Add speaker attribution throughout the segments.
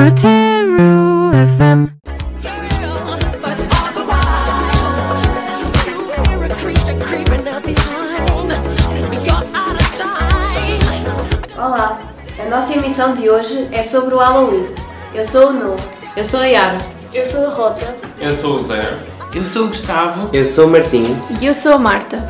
Speaker 1: Rotero FM.
Speaker 2: Olá, a nossa emissão de hoje é sobre o Halloween. Eu sou o Noah.
Speaker 3: Eu sou a Yara.
Speaker 4: Eu sou a Rota.
Speaker 5: Eu sou o Zé.
Speaker 6: Eu sou o Gustavo.
Speaker 7: Eu sou o Martim.
Speaker 8: E eu sou a Marta.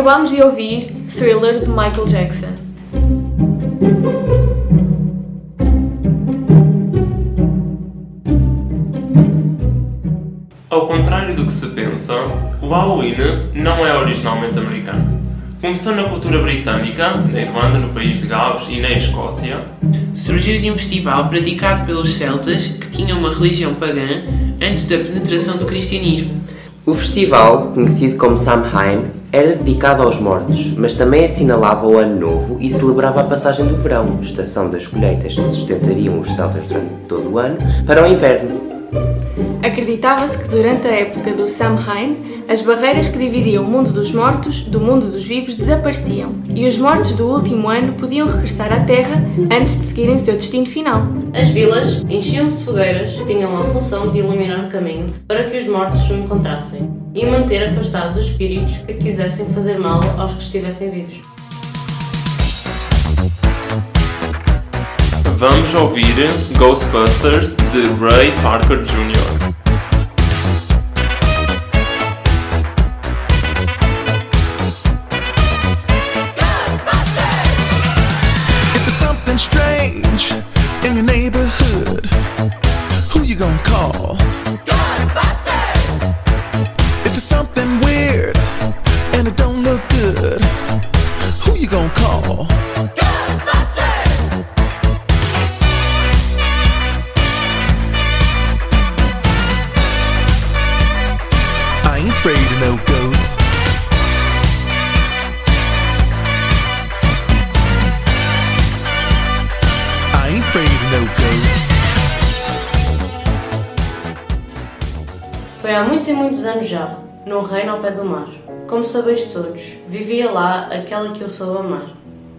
Speaker 4: Acabamos de ouvir Thriller de Michael Jackson.
Speaker 5: Ao contrário do que se pensa, o Halloween não é originalmente americano. Começou na cultura britânica, na Irlanda, no país de Gales e na Escócia.
Speaker 6: Surgiu de um festival praticado pelos celtas que tinham uma religião pagã antes da penetração do cristianismo.
Speaker 7: O festival, conhecido como Samhain, era dedicado aos mortos, mas também assinalava o Ano Novo e celebrava a passagem do verão, estação das colheitas que sustentariam os celtas durante todo o ano, para o inverno.
Speaker 8: Acreditava-se que durante a época do Samhain, as barreiras que dividiam o mundo dos mortos do mundo dos vivos desapareciam e os mortos do último ano podiam regressar à Terra antes de seguirem o seu destino final.
Speaker 3: As vilas enchiam-se de fogueiras que tinham a função de iluminar o caminho para que os mortos o encontrassem e manter afastados os espíritos que quisessem fazer mal aos que estivessem vivos.
Speaker 5: Vamos ouvir Ghostbusters de Ray Parker Jr.
Speaker 9: If there's something strange
Speaker 3: Foi há muitos e muitos anos já, num reino ao pé do mar. Como sabeis todos, vivia lá aquela que eu soube amar.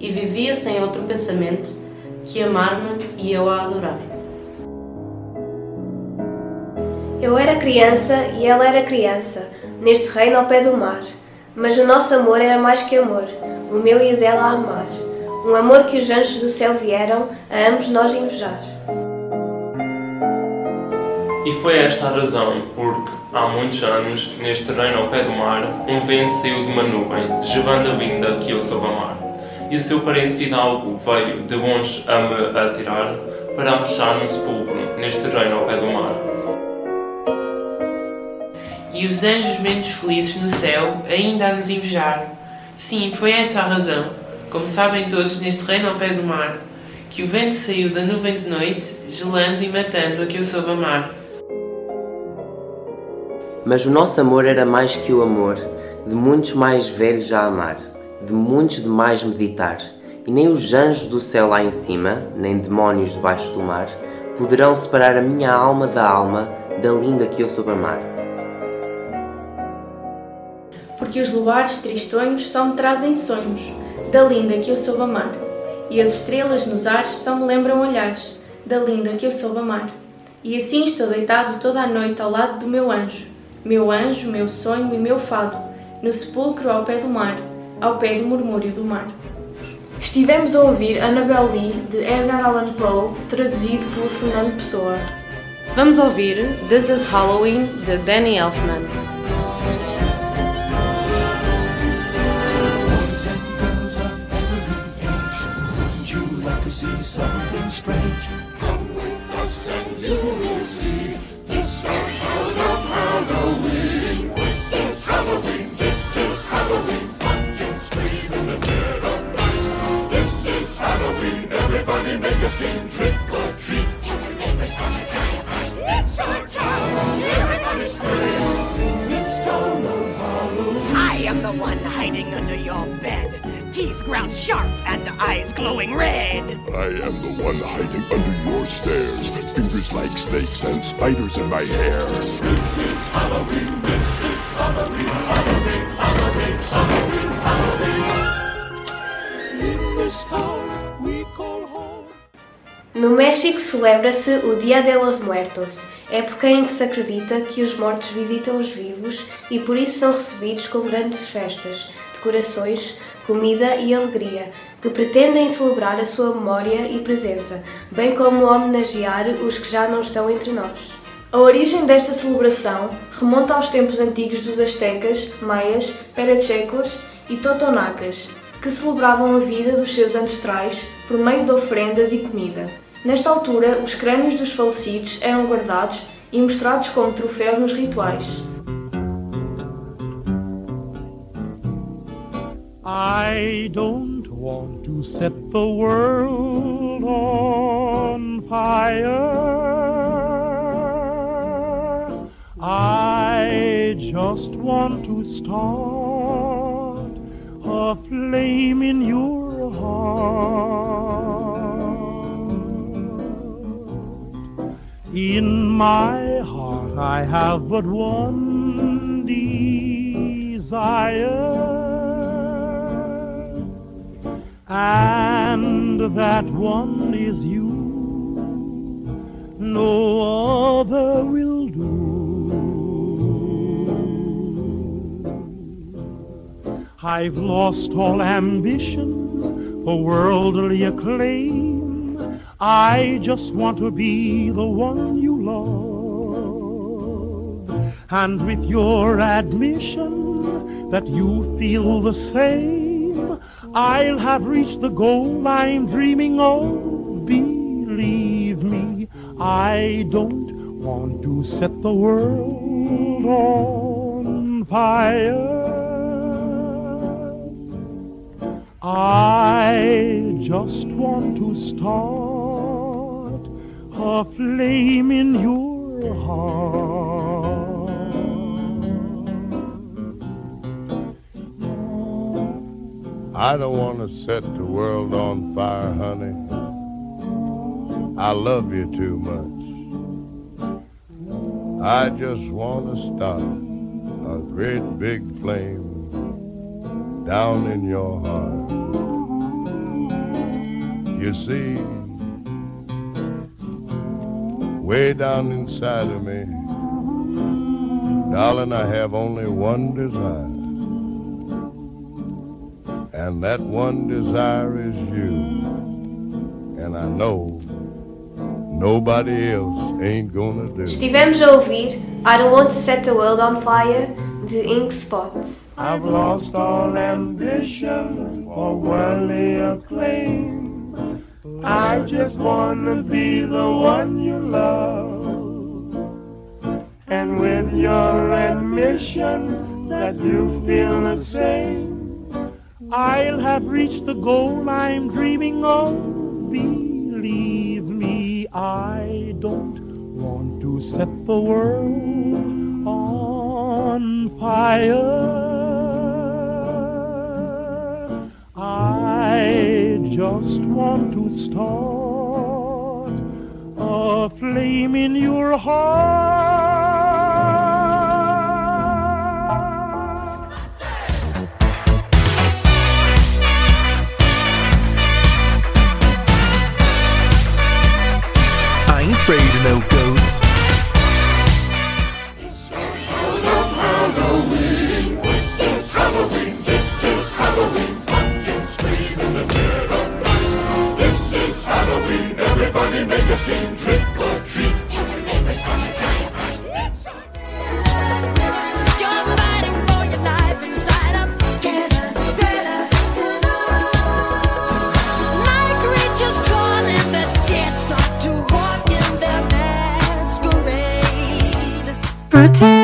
Speaker 3: E vivia sem outro pensamento que amar-me e eu a adorar.
Speaker 2: Eu era criança e ela era criança, neste reino ao pé do mar. Mas o nosso amor era mais que amor, o meu e o dela a amar. Um amor que os anjos do céu vieram a ambos nós invejar.
Speaker 5: E foi esta a razão porque, há muitos anos, neste reino ao pé do mar, um vento saiu de uma nuvem, levando a vinda que eu soube amar. E o seu parente fidalgo veio de longe a me atirar para fechar num sepulcro, neste reino ao pé do mar.
Speaker 6: E os anjos menos felizes no céu ainda a nos invejar. Sim, foi essa a razão, como sabem todos neste reino ao pé do mar, que o vento saiu da nuvem de noite, gelando e matando a que eu soube amar.
Speaker 7: Mas o nosso amor era mais que o amor de muitos mais velhos a amar, de muitos demais meditar, e nem os anjos do céu lá em cima, nem demónios debaixo do mar, poderão separar a minha alma da alma da linda que eu soube amar.
Speaker 8: Porque os luares tristonhos só me trazem sonhos, da linda que eu soube amar. E as estrelas nos ares só me lembram olhares, da linda que eu soube amar. E assim estou deitado toda a noite ao lado do meu anjo, meu anjo, meu sonho e meu fado, no sepulcro ao pé do mar, ao pé do murmúrio do mar.
Speaker 4: Estivemos a ouvir Annabel Lee, de Edgar Allan Poe, traduzido por Fernando Pessoa.
Speaker 3: Vamos ouvir This is Halloween de Danny Elfman.
Speaker 10: Boys and girls of every age, wouldn't you like to see something strange? Make trick or treat. Tell the neighbors on the diaphragm. It's our town. Town of Halloween.
Speaker 1: I am the one hiding under your bed. Teeth ground sharp and eyes glowing red.
Speaker 11: I am the one hiding under your stairs. Fingers like snakes and spiders in my hair.
Speaker 10: This is Halloween. This is Halloween. Halloween. Halloween. Halloween. Halloween. In this town.
Speaker 2: No México celebra-se o Dia de los Muertos, época em que se acredita que os mortos visitam os vivos e por isso são recebidos com grandes festas, decorações, comida e alegria, que pretendem celebrar a sua memória e presença, bem como homenagear os que já não estão entre nós.
Speaker 4: A origem desta celebração remonta aos tempos antigos dos astecas, maias, perechecos e totonacas, que celebravam a vida dos seus ancestrais por meio de ofrendas e comida. Nesta altura, os crânios dos falecidos eram guardados e mostrados como troféus nos rituais.
Speaker 12: I don't want to set the world on fire. I just want to start a flame in your heart. In my heart, I have but one desire. And that one is you. No other will do. I've lost all ambition for worldly acclaim. I just want to be the one you love. And with your admission that you feel the same, I'll have reached the goal I'm dreaming of. Believe me, I don't want to set the world on fire. I just want to start a flame in your heart.
Speaker 13: I don't want to set the world on fire, honey. I love you too much. I just want to start a great big flame down in your heart. You see, way down inside of me, darling, I have only one desire. And that one desire is you. And I know nobody else ain't gonna do.
Speaker 2: Estivemos a ouvir I Don't Want to Set the World on Fire de Ink Spots.
Speaker 12: I've lost all ambition for worldly acclaim. I just wanna be the one you love. And with your admission that you feel the same, I'll have reached the goal I'm dreaming of. Believe me, I don't want to set the world on fire. I just want to start a flame in your heart.
Speaker 9: I ain't afraid of no ghosts.
Speaker 10: Everybody make a scene. Trick or treat, tell the neighbors gonna die
Speaker 1: from fighting for your dive inside
Speaker 14: of fright.